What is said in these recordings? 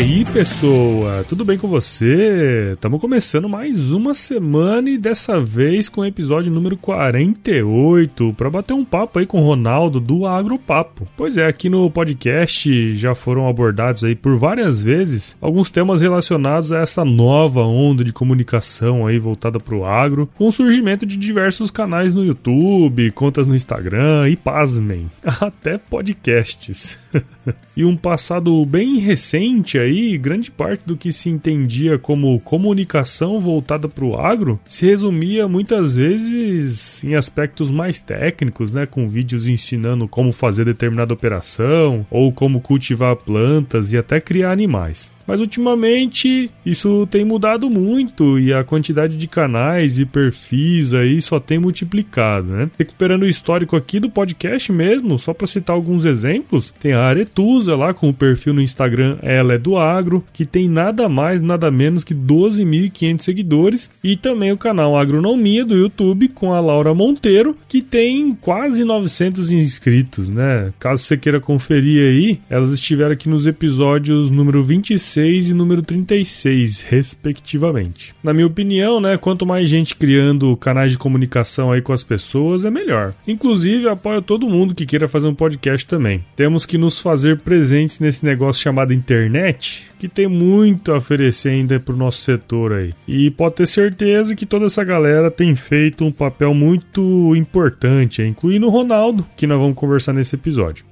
Aí, pessoa, tudo bem com você? Estamos começando mais uma semana e dessa vez com o episódio número 48 para bater um papo aí com o Ronaldo do Agropapo. Pois é, aqui no podcast já foram abordados aí por várias vezes alguns temas relacionados a essa nova onda de comunicação aí voltada para o agro, com o surgimento de diversos canais no YouTube, contas no Instagram e pasmem, até podcasts. e um passado bem recente aí, grande parte do que se entendia como comunicação voltada para o agro se resumia muitas vezes em aspectos mais técnicos, né, com vídeos ensinando como fazer determinada operação ou como cultivar plantas e até criar animais. Mas ultimamente isso tem mudado muito e a quantidade de canais e perfis aí só tem multiplicado, né? Recuperando o histórico aqui do podcast mesmo, só para citar alguns exemplos, tem a Aretusa lá com o perfil no Instagram Ela é do Agro, que tem nada mais, nada menos que 12.500 seguidores, e também o canal Agronomia do YouTube com a Laura Monteiro, que tem quase 900 inscritos, né? Caso você queira conferir aí, elas estiveram aqui nos episódios número 26 26 e número 36, respectivamente. Na minha opinião, né, quanto mais gente criando canais de comunicação aí com as pessoas, é melhor. Inclusive, apoio todo mundo que queira fazer um podcast também. Temos que nos fazer presentes nesse negócio chamado internet, que tem muito a oferecer ainda para o nosso setor aí. E pode ter certeza que toda essa galera tem feito um papel muito importante, incluindo o Ronaldo, que nós vamos conversar nesse episódio.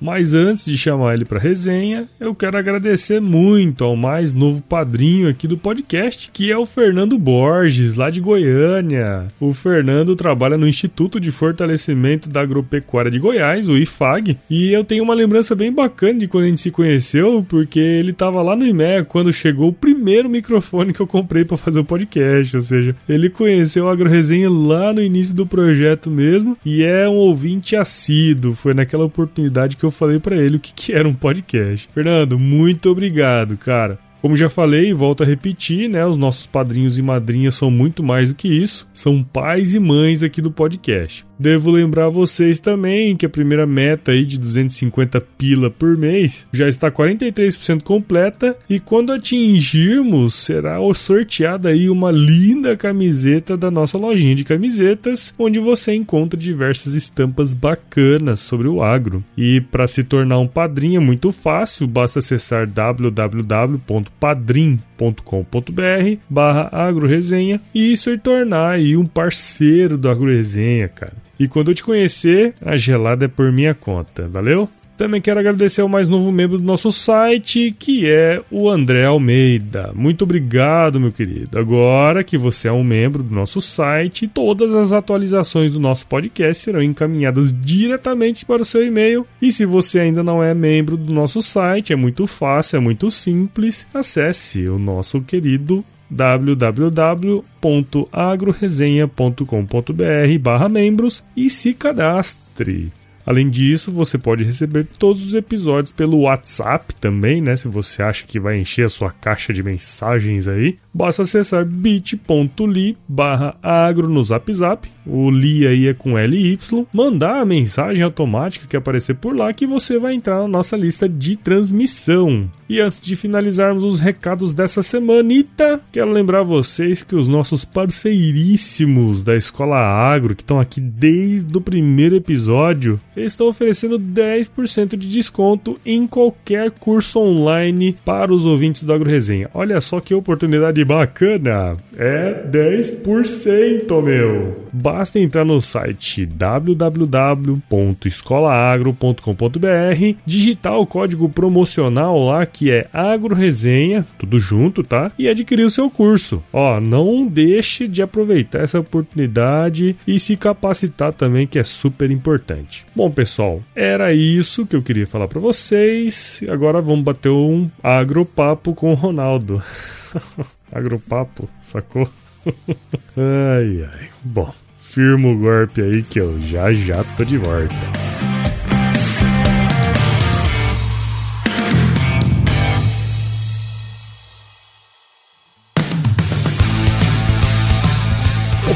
Mas antes de chamar ele para resenha, eu quero agradecer muito ao mais novo padrinho aqui do podcast, que é o Fernando Borges, lá de Goiânia. O Fernando trabalha no Instituto de Fortalecimento da Agropecuária de Goiás, o IFAG, e eu tenho uma lembrança bem bacana de quando a gente se conheceu, porque ele estava lá no IMEA quando chegou o primeiro microfone que eu comprei para fazer o podcast, ou seja, ele conheceu a AgroResenha lá no início do projeto mesmo e é um ouvinte assíduo. Foi naquela oportunidade que eu eu falei para ele o que, que era um podcast. Fernando, muito obrigado, cara. Como já falei e volto a repetir, né? Os nossos padrinhos e madrinhas são muito mais do que isso, são pais e mães aqui do podcast. Devo lembrar vocês também que a primeira meta aí de 250 pila por mês já está 43% completa e quando atingirmos será sorteada aí uma linda camiseta da nossa lojinha de camisetas, onde você encontra diversas estampas bacanas sobre o agro. E para se tornar um padrinho é muito fácil, basta acessar www.padrim.com.br barra agroresenha e se tornar aí um parceiro do agroresenha, cara. E quando eu te conhecer, a gelada é por minha conta. Valeu? Também quero agradecer ao mais novo membro do nosso site, que é o André Almeida. Muito obrigado, meu querido. Agora que você é um membro do nosso site, todas as atualizações do nosso podcast serão encaminhadas diretamente para o seu e-mail. E se você ainda não é membro do nosso site, é muito fácil, é muito simples. Acesse o nosso querido www.agroresenha.com.br barra membros e se cadastre. Além disso, você pode receber todos os episódios pelo WhatsApp também, né? Se você acha que vai encher a sua caixa de mensagens aí, basta acessar bit.ly barra agro no zap zap, o li aí é com LY, mandar a mensagem automática que aparecer por lá que você vai entrar na nossa lista de transmissão. E antes de finalizarmos os recados dessa semanita, quero lembrar vocês que os nossos parceiríssimos da Escola Agro, que estão aqui desde o primeiro episódio, eles estão oferecendo 10% de desconto em qualquer curso online para os ouvintes do AgroResenha. Olha só que oportunidade bacana! É 10%, meu! Basta entrar no site www.escolaagro.com.br, digitar o código promocional lá que é AgroResenha, tudo junto, tá? E adquirir o seu curso. Ó, não deixe de aproveitar essa oportunidade e se capacitar também, que é super importante. Bom, pessoal, era isso que eu queria falar para vocês. Agora vamos bater um agropapo com o Ronaldo. agropapo, sacou? ai, ai. Bom, firma o golpe aí que eu já já tô de volta.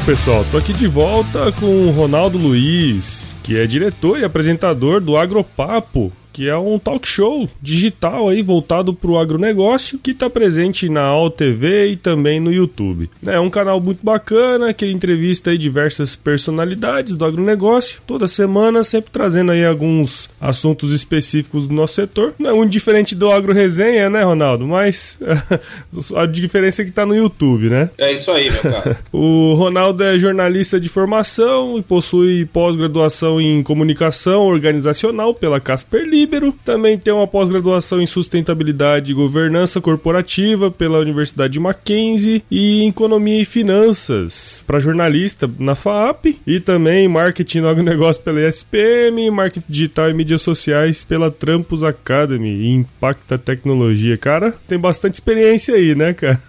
Pessoal, tô aqui de volta com o Ronaldo Luiz, que é diretor e apresentador do Agropapo, que é um talk show digital aí voltado para o agronegócio que está presente na All TV e também no YouTube. É um canal muito bacana que entrevista aí diversas personalidades do agronegócio toda semana, sempre trazendo aí alguns assuntos específicos do nosso setor. Não é muito diferente do Agro Resenha, né, Ronaldo? Mas a diferença é que está no YouTube, né? É isso aí, meu cara. o Ronaldo é jornalista de formação e possui pós-graduação em comunicação organizacional pela Casper Lee Libero, também tem uma pós-graduação em sustentabilidade e governança corporativa pela Universidade Mackenzie e em economia e finanças para jornalista na FAP e também marketing no agronegócio pela ESPM, marketing digital e mídias sociais pela Trampus Academy e Impacta Tecnologia. Cara, tem bastante experiência aí, né, cara?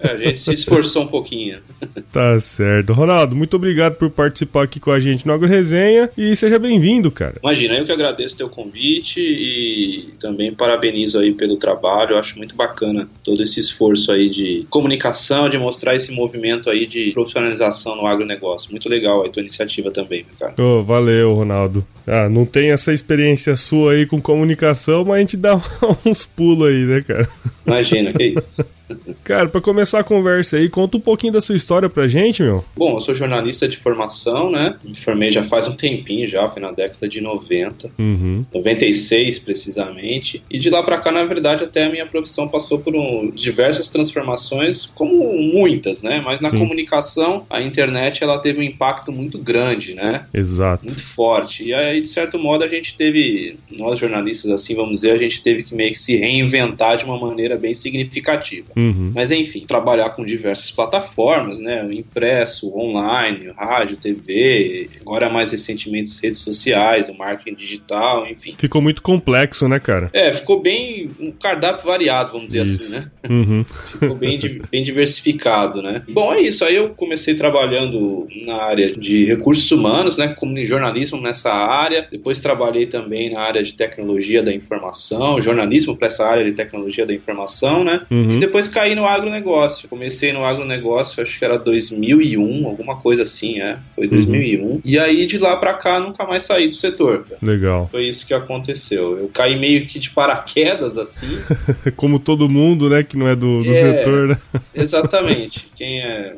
É, a gente se esforçou um pouquinho. tá certo. Ronaldo, muito obrigado por participar aqui com a gente no Agro Resenha e seja bem-vindo, cara. Imagina, eu que agradeço o teu convite e também parabenizo aí pelo trabalho. Eu acho muito bacana todo esse esforço aí de comunicação, de mostrar esse movimento aí de profissionalização no agronegócio. Muito legal a tua iniciativa também, cara. Oh, valeu, Ronaldo. Ah, não tem essa experiência sua aí com comunicação, mas a gente dá uns pulos aí, né, cara? Imagina, que isso. Cara, para começar a conversa aí, conta um pouquinho da sua história pra gente, meu. Bom, eu sou jornalista de formação, né? Me formei já faz um tempinho já, foi na década de 90, uhum. 96 precisamente. E de lá para cá, na verdade, até a minha profissão passou por um, diversas transformações, como muitas, né? Mas na Sim. comunicação, a internet ela teve um impacto muito grande, né? Exato. Muito forte. E aí, de certo modo, a gente teve, nós jornalistas, assim, vamos dizer, a gente teve que meio que se reinventar de uma maneira bem significativa. Uhum. Mas enfim, trabalhar com diversas plataformas, né? O impresso, online, rádio, TV, agora mais recentemente as redes sociais, o marketing digital, enfim. Ficou muito complexo, né, cara? É, ficou bem um cardápio variado, vamos dizer isso. assim, né? Uhum. ficou bem, bem diversificado, né? Bom, é isso. Aí eu comecei trabalhando na área de recursos humanos, né? Como jornalismo nessa área. Depois trabalhei também na área de tecnologia da informação, jornalismo para essa área de tecnologia da informação, né? Uhum. E depois depois caí no agronegócio. Comecei no agronegócio, acho que era 2001, alguma coisa assim, é. Foi 2001. Uhum. E aí de lá pra cá nunca mais saí do setor. Legal. Foi isso que aconteceu. Eu caí meio que de paraquedas assim. Como todo mundo, né, que não é do, do é, setor, né? exatamente. Quem é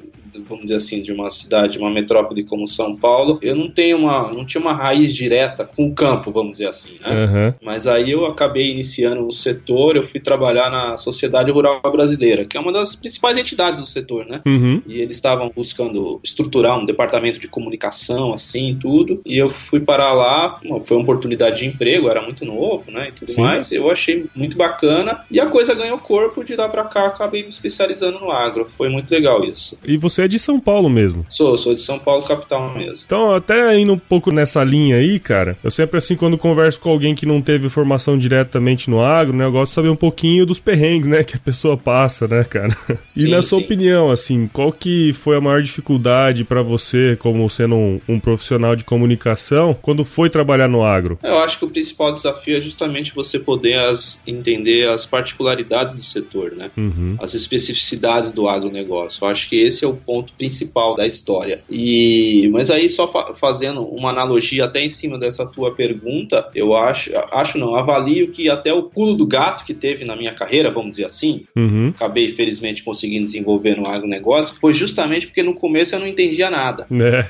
vamos dizer assim, de uma cidade, uma metrópole como São Paulo, eu não tenho uma, não tinha uma raiz direta com o campo, vamos dizer assim, né? Uhum. Mas aí eu acabei iniciando no setor, eu fui trabalhar na Sociedade Rural Brasileira, que é uma das principais entidades do setor, né? Uhum. E eles estavam buscando estruturar um departamento de comunicação, assim, tudo, e eu fui parar lá, foi uma oportunidade de emprego, era muito novo, né, e tudo Sim. mais, eu achei muito bacana, e a coisa ganhou corpo, de lá pra cá acabei me especializando no agro, foi muito legal isso. E você é de São Paulo mesmo. Sou, sou de São Paulo, capital mesmo. Então, até indo um pouco nessa linha aí, cara, eu sempre assim, quando converso com alguém que não teve formação diretamente no agro, né, eu gosto de saber um pouquinho dos perrengues, né, que a pessoa passa, né, cara? Sim, e na sua sim. opinião, assim, qual que foi a maior dificuldade para você, como sendo um, um, profissional de comunicação, quando foi trabalhar no agro? Eu acho que o principal desafio é justamente você poder as, entender as particularidades do setor, né? Uhum. As especificidades do agronegócio. Eu acho que esse é o ponto principal da história. E mas aí só fa fazendo uma analogia até em cima dessa tua pergunta, eu acho, acho não, avalio que até o pulo do gato que teve na minha carreira, vamos dizer assim, uhum. acabei felizmente conseguindo desenvolver no agronegócio, foi justamente porque no começo eu não entendia nada. É.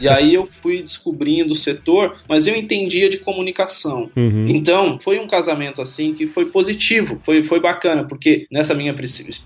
e aí eu fui descobrindo o setor, mas eu entendia de comunicação. Uhum. Então, foi um casamento assim que foi positivo, foi, foi bacana, porque nessa minha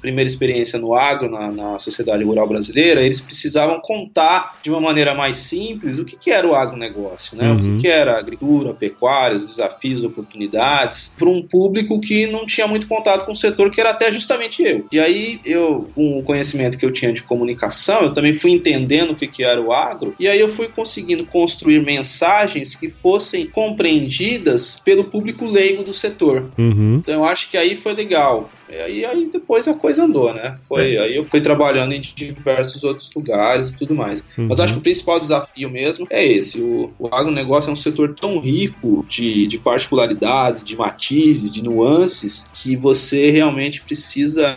primeira experiência no agro, na, na sociedade rural brasileira, eles precisavam contar de uma maneira mais simples o que, que era o agronegócio, né? Uhum. O que, uhum. que era agricultura, pecuária, os desafios, oportunidades, para um público que não tinha muito contato com o setor, que era até justamente eu. E aí, eu, com o conhecimento que eu tinha de comunicação, eu também fui entendendo o que, que era o agro, e aí eu fui conseguindo construir mensagens que fossem compreendidas pelo público leigo do setor. Uhum. Então eu acho que aí foi legal. E aí, aí depois a coisa andou, né? Foi, é. Aí eu fui trabalhando em diversos outros lugares e tudo mais. Uhum. Mas acho que o principal desafio mesmo é esse. O, o agronegócio é um setor tão rico de, de particularidades, de matizes, de nuances, que você realmente precisa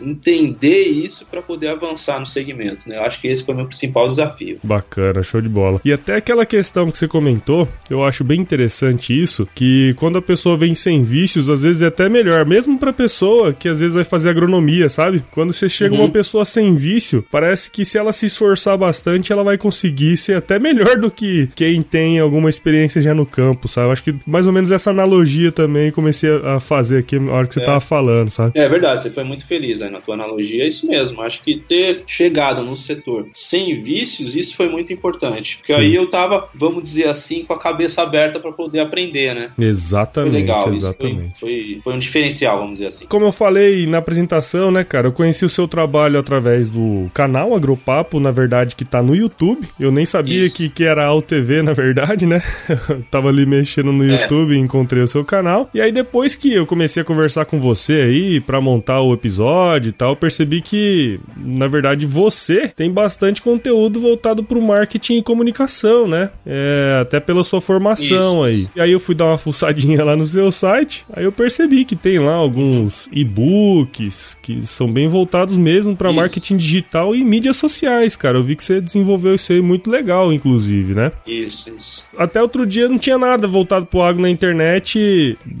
entender isso para poder avançar no segmento, né? Eu acho que esse foi o meu principal desafio. Bacana, show de bola. E até aquela questão que você comentou, eu acho bem interessante isso, que quando a pessoa vem sem vícios, às vezes é até melhor, mesmo pessoa pessoa que às vezes vai fazer agronomia, sabe? Quando você chega uhum. uma pessoa sem vício, parece que se ela se esforçar bastante, ela vai conseguir ser até melhor do que quem tem alguma experiência já no campo, sabe? Eu acho que mais ou menos essa analogia também comecei a fazer aqui na hora que você é. tava falando, sabe? É verdade, você foi muito feliz aí na tua analogia, é isso mesmo. Acho que ter chegado no setor sem vícios, isso foi muito importante. Porque Sim. aí eu tava, vamos dizer assim, com a cabeça aberta para poder aprender, né? Exatamente. Foi legal, exatamente. Foi, foi, foi um diferencial, vamos dizer assim. Como eu falei na apresentação, né, cara, eu conheci o seu trabalho através do canal Agropapo, na verdade, que tá no YouTube. Eu nem sabia que, que era TV, na verdade, né? tava ali mexendo no é. YouTube e encontrei o seu canal. E aí, depois que eu comecei a conversar com você aí para montar o episódio e tal, percebi que, na verdade, você tem bastante conteúdo voltado pro marketing e comunicação, né? É, até pela sua formação Isso. aí. E aí eu fui dar uma fuçadinha lá no seu site, aí eu percebi que tem lá alguns e-books que são bem voltados mesmo para marketing digital e mídias sociais, cara. Eu vi que você desenvolveu isso aí muito legal, inclusive, né? Isso, isso. Até outro dia não tinha nada voltado pro agro na internet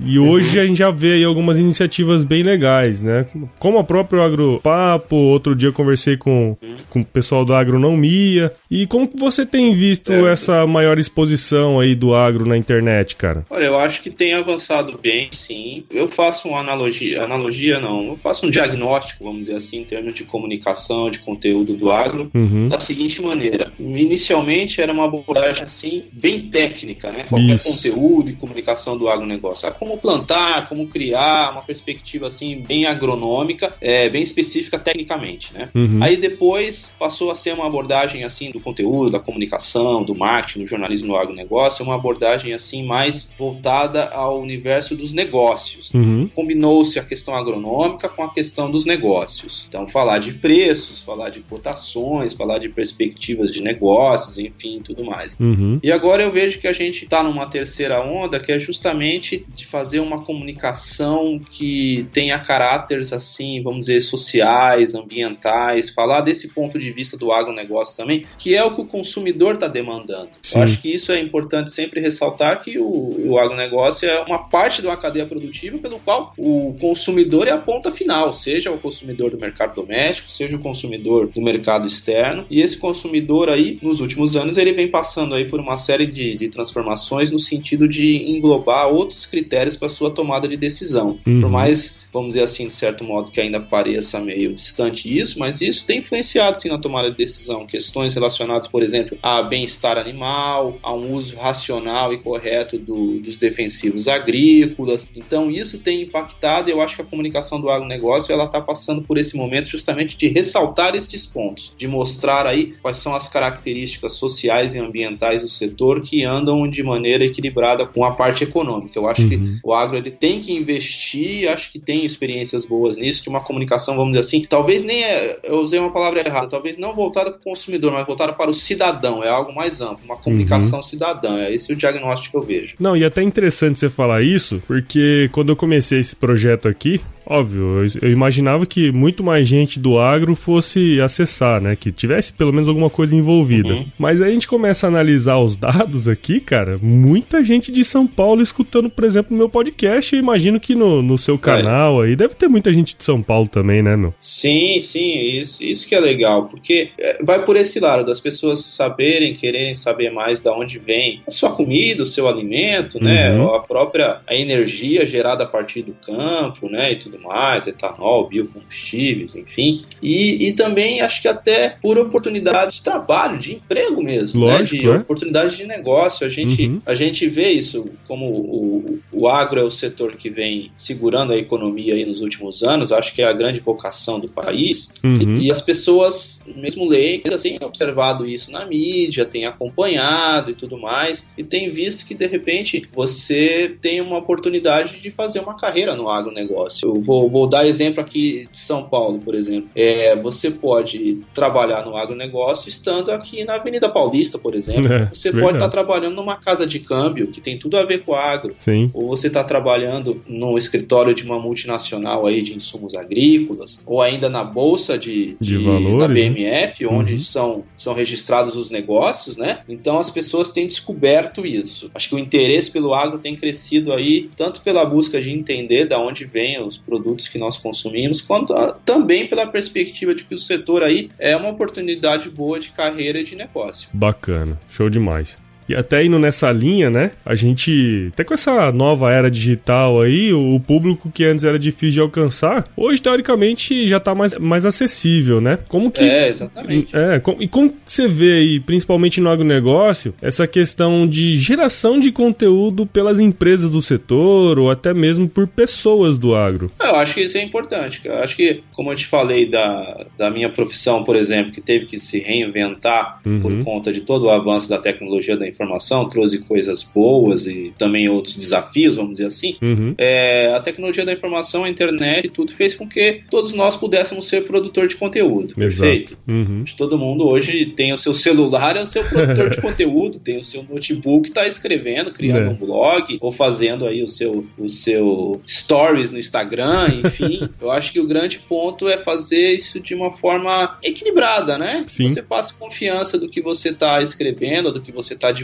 e uhum. hoje a gente já vê aí algumas iniciativas bem legais, né? Como a própria Agropapo, outro dia eu conversei com, uhum. com o pessoal do Agronomia. E como que você tem visto certo. essa maior exposição aí do agro na internet, cara? Olha, eu acho que tem avançado bem, sim. Eu faço uma analogia, analogia analogia, não. Eu faço um diagnóstico, vamos dizer assim, em termos de comunicação, de conteúdo do agro, uhum. da seguinte maneira. Inicialmente era uma abordagem assim, bem técnica, né? Qualquer Isso. conteúdo e comunicação do agronegócio. Ah, como plantar, como criar, uma perspectiva assim, bem agronômica, é, bem específica tecnicamente, né? Uhum. Aí depois passou a ser uma abordagem assim do conteúdo, da comunicação, do marketing, do jornalismo do agronegócio, uma abordagem assim mais voltada ao universo dos negócios. Uhum. Combinou-se a questão agronômica com a questão dos negócios. Então, falar de preços, falar de cotações, falar de perspectivas de negócios, enfim, tudo mais. Uhum. E agora eu vejo que a gente está numa terceira onda que é justamente de fazer uma comunicação que tenha caráteres assim, vamos dizer, sociais, ambientais, falar desse ponto de vista do agronegócio também, que é o que o consumidor está demandando. Sim. Eu acho que isso é importante sempre ressaltar que o, o agronegócio é uma parte de uma cadeia produtiva pelo qual o consumidor consumidor é a ponta final, seja o consumidor do mercado doméstico, seja o consumidor do mercado externo. E esse consumidor aí, nos últimos anos, ele vem passando aí por uma série de, de transformações no sentido de englobar outros critérios para sua tomada de decisão. Uhum. Por mais, vamos dizer assim, de certo modo, que ainda pareça meio distante isso, mas isso tem influenciado sim na tomada de decisão. Questões relacionadas, por exemplo, a bem-estar animal, a um uso racional e correto do, dos defensivos agrícolas. Então, isso tem impactado e eu acho que a comunicação do agronegócio ela está passando por esse momento justamente de ressaltar estes pontos, de mostrar aí quais são as características sociais e ambientais do setor que andam de maneira equilibrada com a parte econômica. Eu acho uhum. que o agro ele tem que investir, acho que tem experiências boas nisso, de uma comunicação, vamos dizer assim, talvez nem é, eu usei uma palavra errada, talvez não voltada para o consumidor, mas voltada para o cidadão, é algo mais amplo, uma comunicação uhum. cidadã, é esse o diagnóstico que eu vejo. Não, e é até interessante você falar isso, porque quando eu comecei esse projeto aqui, Óbvio, eu, eu, imaginava que muito mais gente do agro fosse acessar, né? Que tivesse pelo menos alguma coisa envolvida. Uhum. Mas aí a gente começa a analisar os dados aqui, cara. Muita gente de São Paulo escutando, por exemplo, o meu podcast. Eu imagino que no, no seu canal é. aí deve ter muita gente de São Paulo também, né, meu? Sim, sim. Isso, isso que é legal. Porque é, vai por esse lado, das pessoas saberem, quererem saber mais da onde vem a sua comida, o seu alimento, né? Uhum. A própria a energia gerada a partir do campo, né? E tudo mais, etanol, biocombustíveis, enfim. E, e também acho que até por oportunidade de trabalho, de emprego mesmo, né? Lógico, né? De é? oportunidade de negócio. A gente, uhum. a gente vê isso como o, o agro é o setor que vem segurando a economia aí nos últimos anos. Acho que é a grande vocação do país. Uhum. E, e, as pessoas, mesmo leigas, têm observado isso na mídia, têm acompanhado e tudo mais, e têm visto que de repente você tem uma oportunidade de fazer uma carreira no agronegócio. Eu vou, vou dar exemplo aqui de São Paulo, por exemplo. É, você pode trabalhar no agronegócio estando aqui na Avenida Paulista, por exemplo. É, você verdade. pode estar trabalhando numa casa de câmbio que tem tudo a ver com agro. Sim. Ou você está trabalhando no escritório de uma multinacional aí de insumos agrícolas, ou ainda na bolsa de, de, de valores, da BMF, né? onde uhum. são, são registrados os negócios, né? Então as pessoas têm descoberto isso. Acho que o interesse pelo agro tem crescido aí, tanto pela busca de entender da onde vêm os produtos que nós consumimos, quanto a, também pela perspectiva de que o setor aí é uma oportunidade boa de carreira e de negócio. Bacana, show demais. E até indo nessa linha, né? A gente, até com essa nova era digital aí, o público que antes era difícil de alcançar, hoje teoricamente já tá mais, mais acessível, né? Como que. É, exatamente. É, com, e como você vê aí, principalmente no agronegócio, essa questão de geração de conteúdo pelas empresas do setor ou até mesmo por pessoas do agro? Eu acho que isso é importante. Eu acho que, como eu te falei da, da minha profissão, por exemplo, que teve que se reinventar uhum. por conta de todo o avanço da tecnologia da informação, trouxe coisas boas e também outros desafios, vamos dizer assim. Uhum. É, a tecnologia da informação, a internet, tudo fez com que todos nós pudéssemos ser produtor de conteúdo. Exato. Perfeito? Uhum. Todo mundo hoje tem o seu celular, é o seu produtor de conteúdo, tem o seu notebook, está escrevendo, criando é. um blog ou fazendo aí o seu, o seu stories no Instagram, enfim. Eu acho que o grande ponto é fazer isso de uma forma equilibrada, né? Sim. Você passa confiança do que você está escrevendo, do que você está divulgando.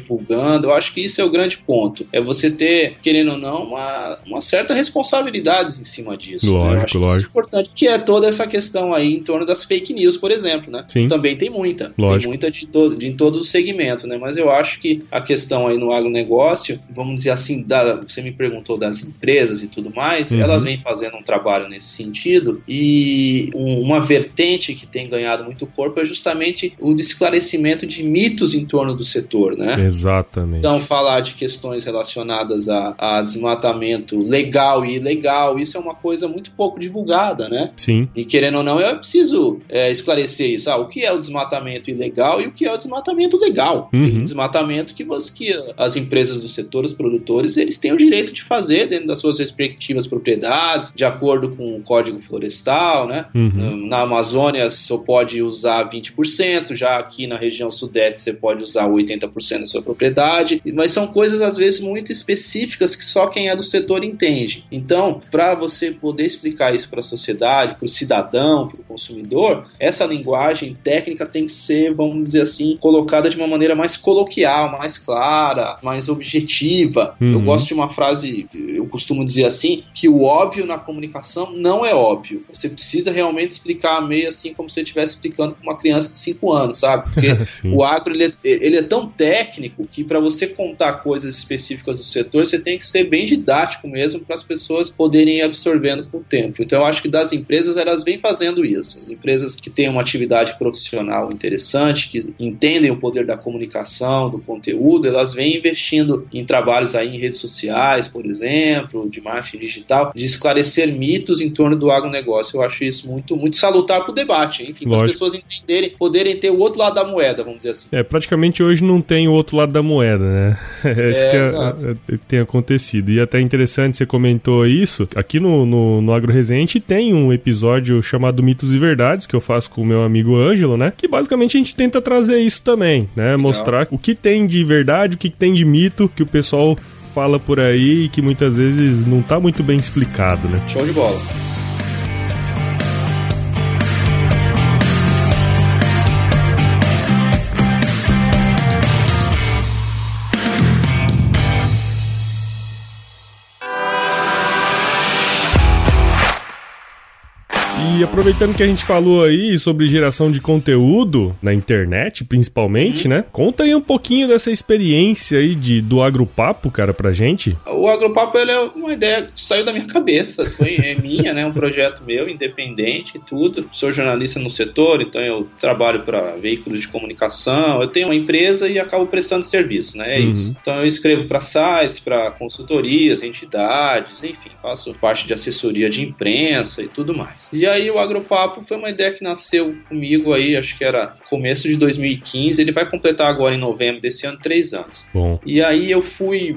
Eu acho que isso é o grande ponto. É você ter, querendo ou não, uma, uma certa responsabilidade em cima disso. Lógico, né? Eu acho lógico. Isso é importante. Que é toda essa questão aí em torno das fake news, por exemplo, né? Sim. Também tem muita. Lógico. Tem muita de, todo, de em todos os segmentos, né? Mas eu acho que a questão aí no agronegócio, vamos dizer assim, da, você me perguntou das empresas e tudo mais, uhum. elas vêm fazendo um trabalho nesse sentido e um, uma vertente que tem ganhado muito corpo é justamente o esclarecimento de mitos em torno do setor, né? Exatamente. Então, falar de questões relacionadas a, a, desmatamento legal e ilegal, isso é uma coisa muito pouco divulgada, né? Sim. E querendo ou não, eu preciso é, esclarecer isso. Ah, o que é o desmatamento ilegal e o que é o desmatamento legal? Uhum. Tem desmatamento que, você, que as empresas do setor, os produtores, eles têm o direito de fazer dentro das suas respectivas propriedades, de acordo com o Código Florestal, né? Uhum. Na Amazônia, só pode usar 20%, já aqui na região sudeste você pode usar 80% da sua sua propriedade, mas são coisas às vezes muito específicas que só quem é do setor entende. Então, para você poder explicar isso para a sociedade, para o cidadão, para o consumidor, essa linguagem técnica tem que ser, vamos dizer assim, colocada de uma maneira mais coloquial, mais clara, mais objetiva. Uhum. Eu gosto de uma frase, eu costumo dizer assim, que o óbvio na comunicação não é óbvio. Você precisa realmente explicar meio assim como se você estivesse explicando para uma criança de 5 anos, sabe? Porque o agro ele é, ele é tão técnico técnico que para você contar coisas específicas do setor, você tem que ser bem didático mesmo para as pessoas poderem ir absorvendo com o tempo. Então eu acho que das empresas elas vêm fazendo isso. As empresas que têm uma atividade profissional interessante, que entendem o poder da comunicação, do conteúdo, elas vêm investindo em trabalhos aí em redes sociais, por exemplo, de marketing digital, de esclarecer mitos em torno do agronegócio. Eu acho isso muito, muito salutar para o debate, enfim, para as pessoas entenderem, poderem ter o outro lado da moeda, vamos dizer assim. É, praticamente hoje não tem o outro lado da moeda, né? É, isso que é, é, tem acontecido. E até interessante, você comentou isso. Aqui no, no, no Agro Resente tem um episódio chamado Mitos e Verdades, que eu faço com o meu amigo Ângelo, né? Que basicamente a gente tenta trazer isso também, né? Legal. Mostrar o que tem de verdade, o que tem de mito, que o pessoal fala por aí e que muitas vezes não tá muito bem explicado, né? Show de bola. E aproveitando que a gente falou aí sobre geração de conteúdo na internet, principalmente, uhum. né? Conta aí um pouquinho dessa experiência aí de, do Agropapo, cara, pra gente. O Agropapo ele é uma ideia que saiu da minha cabeça, foi é minha, né? Um projeto meu, independente e tudo. Sou jornalista no setor, então eu trabalho para veículos de comunicação. Eu tenho uma empresa e acabo prestando serviço, né? É uhum. isso. Então eu escrevo para sites, para consultorias, entidades, enfim, faço parte de assessoria de imprensa e tudo mais. E aí o Agropapo foi uma ideia que nasceu comigo aí, acho que era começo de 2015. Ele vai completar agora em novembro desse ano três anos. Bom. E aí eu fui,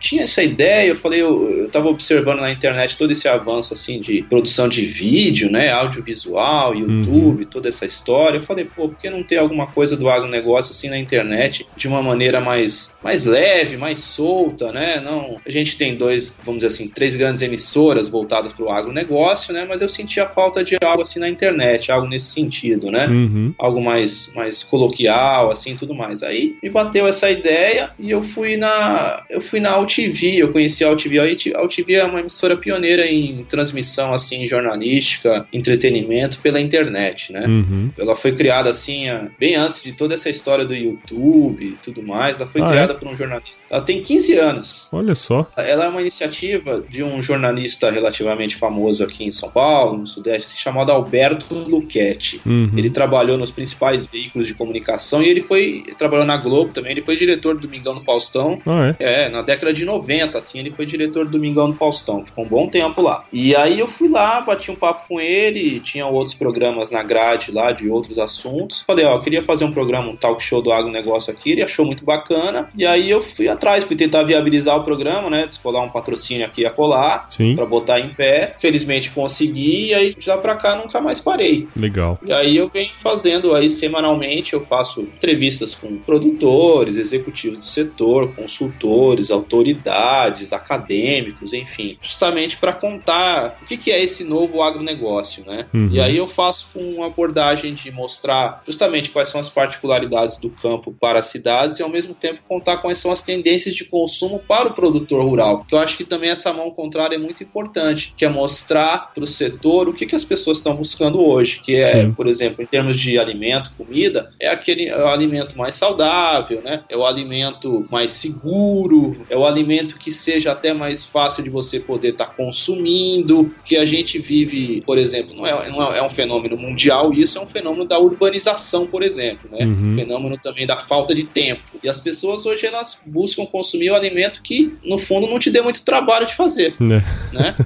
tinha essa ideia, eu falei, eu, eu tava observando na internet todo esse avanço assim de produção de vídeo, né, audiovisual, YouTube, uhum. toda essa história. Eu falei, pô, por que não ter alguma coisa do agronegócio assim na internet de uma maneira mais, mais leve, mais solta, né? Não, a gente tem dois, vamos dizer assim, três grandes emissoras voltadas para o agronegócio, né? Mas eu sentia falta de algo assim na internet, algo nesse sentido, né? Uhum. Algo mais, mais coloquial, assim, tudo mais. Aí me bateu essa ideia e eu fui na, eu fui na AltV, eu conheci a AltV. A AltV é uma emissora pioneira em transmissão, assim, jornalística, entretenimento pela internet, né? Uhum. Ela foi criada, assim, bem antes de toda essa história do YouTube e tudo mais. Ela foi ah, criada é? por um jornalista. Ela tem 15 anos. Olha só. Ela é uma iniciativa de um jornalista relativamente famoso aqui em São Paulo, no Sudeste, chamado Alberto Luchetti. Uhum. Ele trabalhou nos principais veículos de comunicação e ele foi trabalhou na Globo também. Ele foi diretor do Domingão do Faustão. Ah, é? é, na década de 90, assim, ele foi diretor do Domingão do Faustão. Ficou um bom tempo lá. E aí eu fui lá, bati um papo com ele, tinha outros programas na grade lá de outros assuntos. Falei, ó, eu queria fazer um programa, um talk show do agronegócio aqui, ele achou muito bacana. E aí eu fui atrás, fui tentar viabilizar o programa, né? Descolar um patrocínio aqui a colar para botar em pé. Felizmente consegui e aí já pra cá nunca mais parei. Legal. E aí eu venho fazendo aí semanalmente, eu faço entrevistas com produtores, executivos do setor, consultores, autoridades, acadêmicos, enfim, justamente para contar o que, que é esse novo agronegócio, né? Uhum. E aí eu faço com uma abordagem de mostrar justamente quais são as particularidades do campo para as cidades e ao mesmo tempo contar quais são as tendências de consumo para o produtor rural. Que eu acho que também essa mão contrária é muito importante, que é mostrar para o setor o que, que as pessoas estão buscando hoje, que é, Sim. por exemplo, em termos de alimento, comida, é aquele é o alimento mais saudável, né? É o alimento mais seguro, é o alimento que seja até mais fácil de você poder estar tá consumindo, que a gente vive, por exemplo, não é, não é um fenômeno mundial, isso é um fenômeno da urbanização, por exemplo, né? Uhum. Fenômeno também da falta de tempo. E as pessoas hoje elas buscam consumir o alimento que, no fundo, não te dê muito trabalho de fazer, é. né?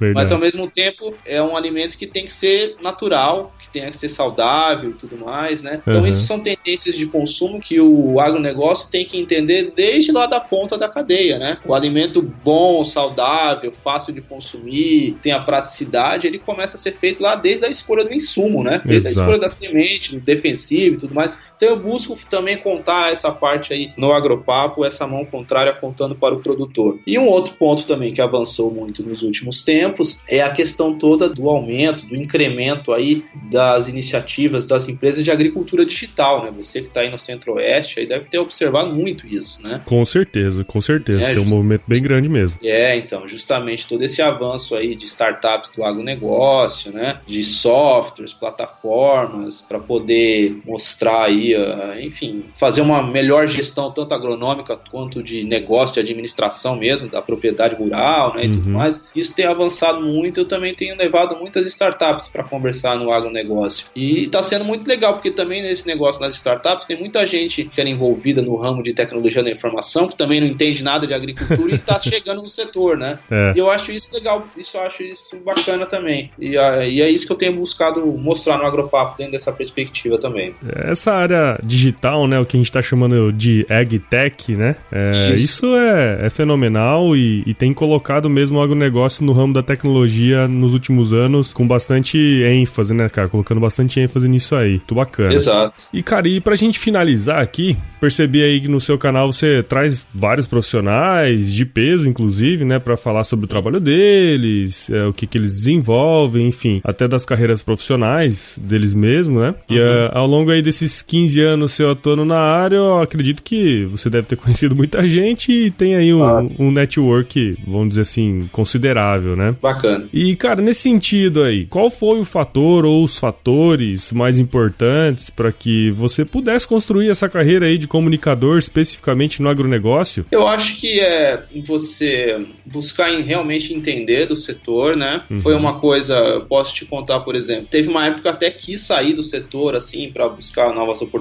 Mas ao mesmo tempo é um alimento que tem que ser natural, que tenha que ser saudável e tudo mais, né? Então uhum. isso são tendências de consumo que o agronegócio tem que entender desde lá da ponta da cadeia, né? O alimento bom, saudável, fácil de consumir, tem a praticidade, ele começa a ser feito lá desde a escolha do insumo, né? Desde Exato. a escolha da semente, do defensivo e tudo mais. Então eu busco também contar essa parte aí no agropapo, essa mão contrária contando para o produtor. E um outro ponto também que avançou muito nos últimos tempos é a questão toda do aumento, do incremento aí das iniciativas das empresas de agricultura digital, né? Você que está aí no Centro-Oeste aí deve ter observado muito isso, né? Com certeza, com certeza. É, Tem um movimento bem grande mesmo. É, então, justamente todo esse avanço aí de startups do agronegócio, né? De softwares, plataformas, para poder mostrar aí enfim, fazer uma melhor gestão tanto agronômica quanto de negócio, de administração mesmo, da propriedade rural, né, e uhum. tudo mais. Isso tem avançado muito, eu também tenho levado muitas startups para conversar no agronegócio. E está sendo muito legal, porque também nesse negócio nas startups tem muita gente que era envolvida no ramo de tecnologia da informação, que também não entende nada de agricultura e está chegando no setor, né? É. E eu acho isso legal, isso eu acho isso bacana também. E, e é isso que eu tenho buscado mostrar no Agropapo, dentro dessa perspectiva também. Essa área área digital, né, o que a gente está chamando de AgTech, né, é, isso. isso, é, é fenomenal e, e, tem colocado mesmo o agronegócio no ramo da tecnologia nos últimos anos com bastante ênfase, né, cara, colocando bastante ênfase nisso aí. Muito bacana. Exato. E, cara, e pra gente finalizar aqui, percebi aí que no seu canal você traz vários profissionais de peso, inclusive, né, para falar sobre o trabalho deles, é, o que, que eles desenvolvem, enfim, até das carreiras profissionais deles mesmos, né? Uhum. E uh, ao longo aí desses 15 15 anos seu atuando na área, eu acredito que você deve ter conhecido muita gente e tem aí um, ah. um network, vamos dizer assim, considerável, né? Bacana. E, cara, nesse sentido aí, qual foi o fator ou os fatores mais importantes para que você pudesse construir essa carreira aí de comunicador especificamente no agronegócio? Eu acho que é você buscar em realmente entender do setor, né? Uhum. Foi uma coisa, posso te contar, por exemplo, teve uma época até quis sair do setor assim para buscar novas oportunidades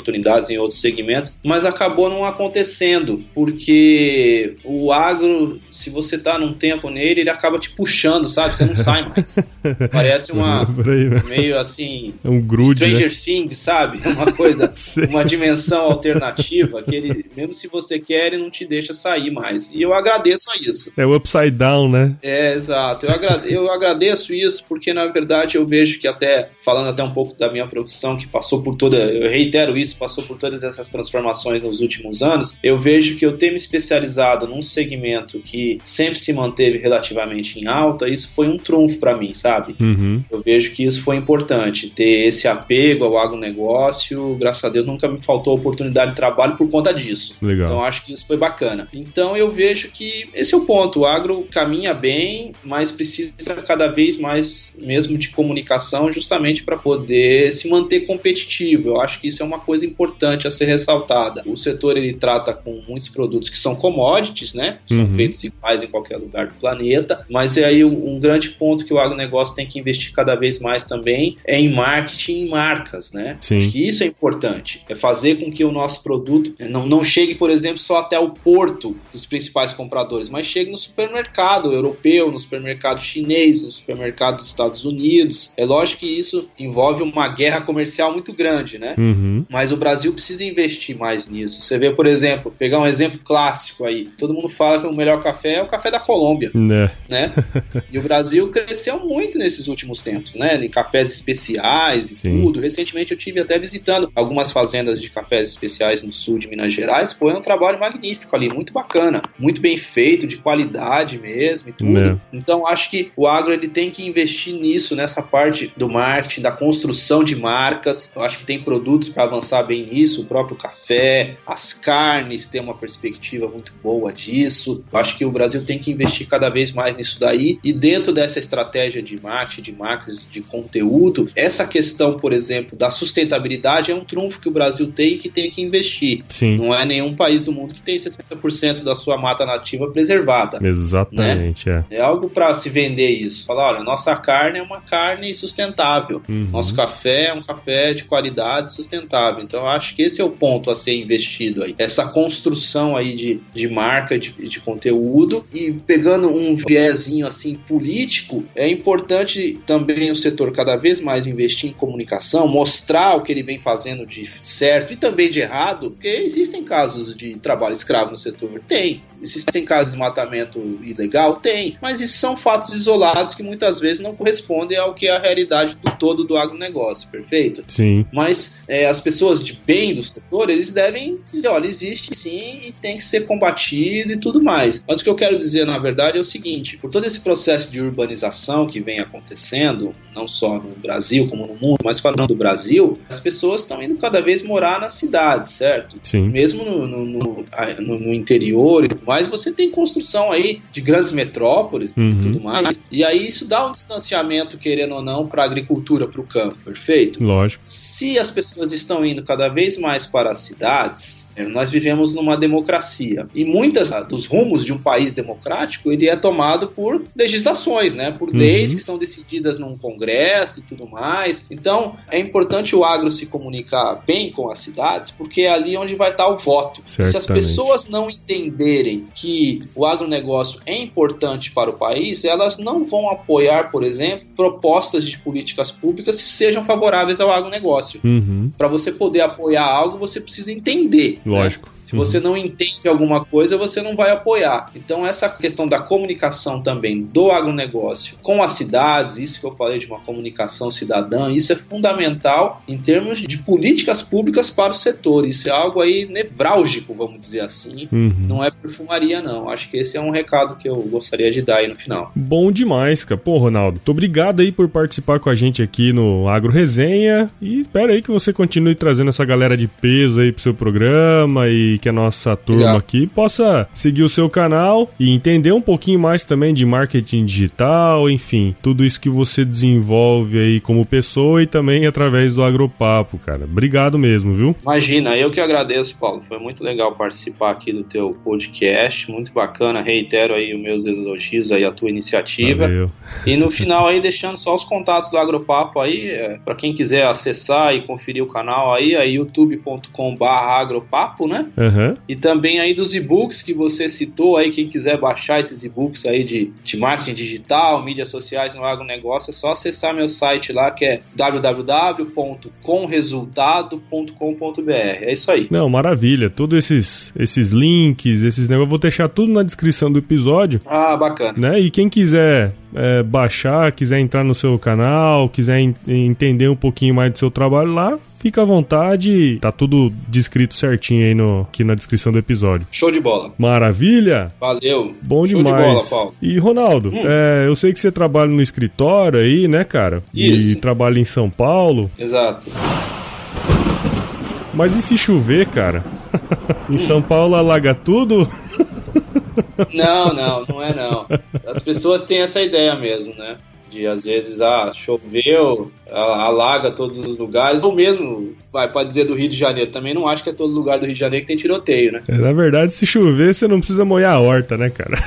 em outros segmentos, mas acabou não acontecendo, porque o agro, se você tá num tempo nele, ele acaba te puxando, sabe? Você não sai mais. Parece uma né? meio assim, é um grude, Stranger né? Things, sabe? Uma coisa, uma dimensão alternativa que ele, mesmo se você quer, ele não te deixa sair mais. E eu agradeço a isso. É o upside down, né? É, exato. Eu, agrade, eu agradeço isso porque na verdade eu vejo que até falando até um pouco da minha profissão que passou por toda, eu reitero isso, passou por todas essas transformações nos últimos anos, eu vejo que eu ter me especializado num segmento que sempre se manteve relativamente em alta, isso foi um trunfo para mim, sabe? Uhum. Eu vejo que isso foi importante, ter esse apego ao agronegócio, graças a Deus nunca me faltou oportunidade de trabalho por conta disso. Legal. Então acho que isso foi bacana. Então eu vejo que esse é o ponto, o agro caminha bem, mas precisa cada vez mais mesmo de comunicação justamente para poder se manter competitivo. Eu acho que isso é uma coisa importante a ser ressaltada. O setor ele trata com muitos produtos que são commodities, né? São uhum. feitos iguais em qualquer lugar do planeta, mas é aí um, grande ponto que o agronegócio tem que investir cada vez mais também é em marketing e marcas, né? Sim. Acho que isso é importante. É fazer com que o nosso produto não, não chegue, por exemplo, só até o porto dos principais compradores, mas chegue no supermercado europeu, no supermercado chinês, no supermercado dos Estados Unidos. É lógico que isso envolve uma guerra comercial muito grande, né? Uhum. Mas o Brasil precisa investir mais nisso. Você vê, por exemplo, pegar um exemplo clássico aí. Todo mundo fala que o melhor café é o café da Colômbia, né? né? e o Brasil cresceu muito nesses últimos tempos, né? Em cafés especiais e Sim. tudo. Recentemente eu tive até visitando algumas fazendas de cafés especiais no sul de Minas Gerais. Foi um trabalho magnífico ali, muito bacana, muito bem feito, de qualidade mesmo e tudo. Né? Então acho que o agro ele tem que investir nisso, nessa parte do marketing, da construção de marcas. Eu acho que tem produtos para avançar bem nisso, o próprio café, as carnes tem uma perspectiva muito boa disso. Eu acho que o Brasil tem que investir cada vez mais nisso daí e dentro dessa estratégia de marketing, de marcas, de conteúdo, essa questão, por exemplo, da sustentabilidade é um trunfo que o Brasil tem e que tem que investir. Sim. Não é nenhum país do mundo que tem 60% da sua mata nativa preservada. Exatamente, né? é. É algo para se vender isso. Falar, olha, nossa carne é uma carne sustentável. Uhum. Nosso café é um café de qualidade sustentável. Então, eu acho que esse é o ponto a ser investido aí. Essa construção aí de, de marca, de, de conteúdo e pegando um viezinho assim político, é importante também o setor cada vez mais investir em comunicação, mostrar o que ele vem fazendo de certo e também de errado, porque existem casos de trabalho escravo no setor. Tem. Existem casos de matamento ilegal? Tem. Mas isso são fatos isolados que muitas vezes não correspondem ao que é a realidade do todo do agronegócio, perfeito? Sim. Mas é, as pessoas de bem do setor, eles devem dizer, olha, existe sim e tem que ser combatido e tudo mais. Mas o que eu quero dizer, na verdade, é o seguinte, por todo esse processo de urbanização que vem acontecendo, não só no Brasil como no mundo, mas falando do Brasil, as pessoas estão indo cada vez morar nas cidades, certo? Sim. Mesmo no, no, no, no interior e tudo mais, você tem construção aí de grandes metrópoles uhum. e tudo mais. E aí isso dá um distanciamento, querendo ou não, para a agricultura, para o campo, perfeito? Lógico. Se as pessoas estão indo cada vez mais para as cidades, nós vivemos numa democracia e muitas dos rumos de um país democrático ele é tomado por legislações, né? Por uhum. leis que são decididas num congresso e tudo mais. Então é importante o agro se comunicar bem com as cidades, porque é ali onde vai estar o voto. Certamente. Se as pessoas não entenderem que o agronegócio é importante para o país, elas não vão apoiar, por exemplo, propostas de políticas públicas que sejam favoráveis ao agronegócio. Uhum. Para você poder apoiar algo, você precisa entender Lógico. Se você não entende alguma coisa, você não vai apoiar. Então, essa questão da comunicação também do agronegócio com as cidades, isso que eu falei de uma comunicação cidadã, isso é fundamental em termos de políticas públicas para o setor. Isso é algo aí nevrálgico, vamos dizer assim. Uhum. Não é perfumaria, não. Acho que esse é um recado que eu gostaria de dar aí no final. Bom demais, cara. Pô, Ronaldo, muito obrigado aí por participar com a gente aqui no Agro Resenha. E espero aí que você continue trazendo essa galera de peso aí pro seu programa e que, que a nossa turma Legal. aqui possa seguir o seu canal e entender um pouquinho mais também de marketing digital, enfim, tudo isso que você desenvolve aí como pessoa e também através do Agropapo, cara. Obrigado mesmo, viu? Imagina, eu que agradeço, Paulo. Foi muito legal participar aqui do teu podcast, muito bacana. Reitero aí os meus elogios aí à tua iniciativa. Valeu. E no final aí deixando só os contatos do Agropapo aí, é, para quem quiser acessar e conferir o canal aí, é youtube.com/agropapo, né? Uhum. E também aí dos e-books que você citou aí, quem quiser baixar esses e-books aí de, de marketing digital, mídias sociais no agronegócio, é só acessar meu site lá que é www.comresultado.com.br. É isso aí. Não, maravilha. Todos esses, esses links, esses negócios, eu vou deixar tudo na descrição do episódio. Ah, bacana. Né? E quem quiser é, baixar, quiser entrar no seu canal, quiser entender um pouquinho mais do seu trabalho lá, fica à vontade. Tá tudo descrito certinho aí no, aqui na descrição do episódio. Show de bola. Maravilha. Valeu. Bom Show demais. De bola, Paulo. E Ronaldo, hum. é, eu sei que você trabalha no escritório aí, né, cara? Isso. E trabalha em São Paulo. Exato. Mas e se chover, cara? em São Paulo alaga tudo? Não, não, não é não. As pessoas têm essa ideia mesmo, né? De às vezes, ah, choveu, alaga todos os lugares, ou mesmo, vai, pode dizer do Rio de Janeiro, também não acho que é todo lugar do Rio de Janeiro que tem tiroteio, né? É, na verdade, se chover, você não precisa molhar a horta, né, cara?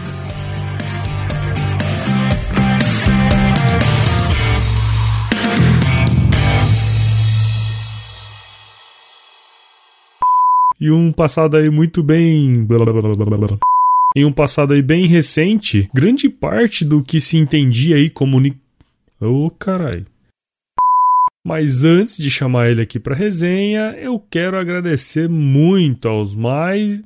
E um passado aí muito bem. Em um passado aí bem recente, grande parte do que se entendia aí comuni... Ô, oh, caralho. Mas antes de chamar ele aqui para resenha, eu quero agradecer muito aos mais.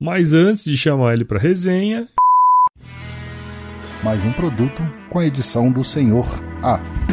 Mas antes de chamar ele para resenha, mais um produto com a edição do Senhor A.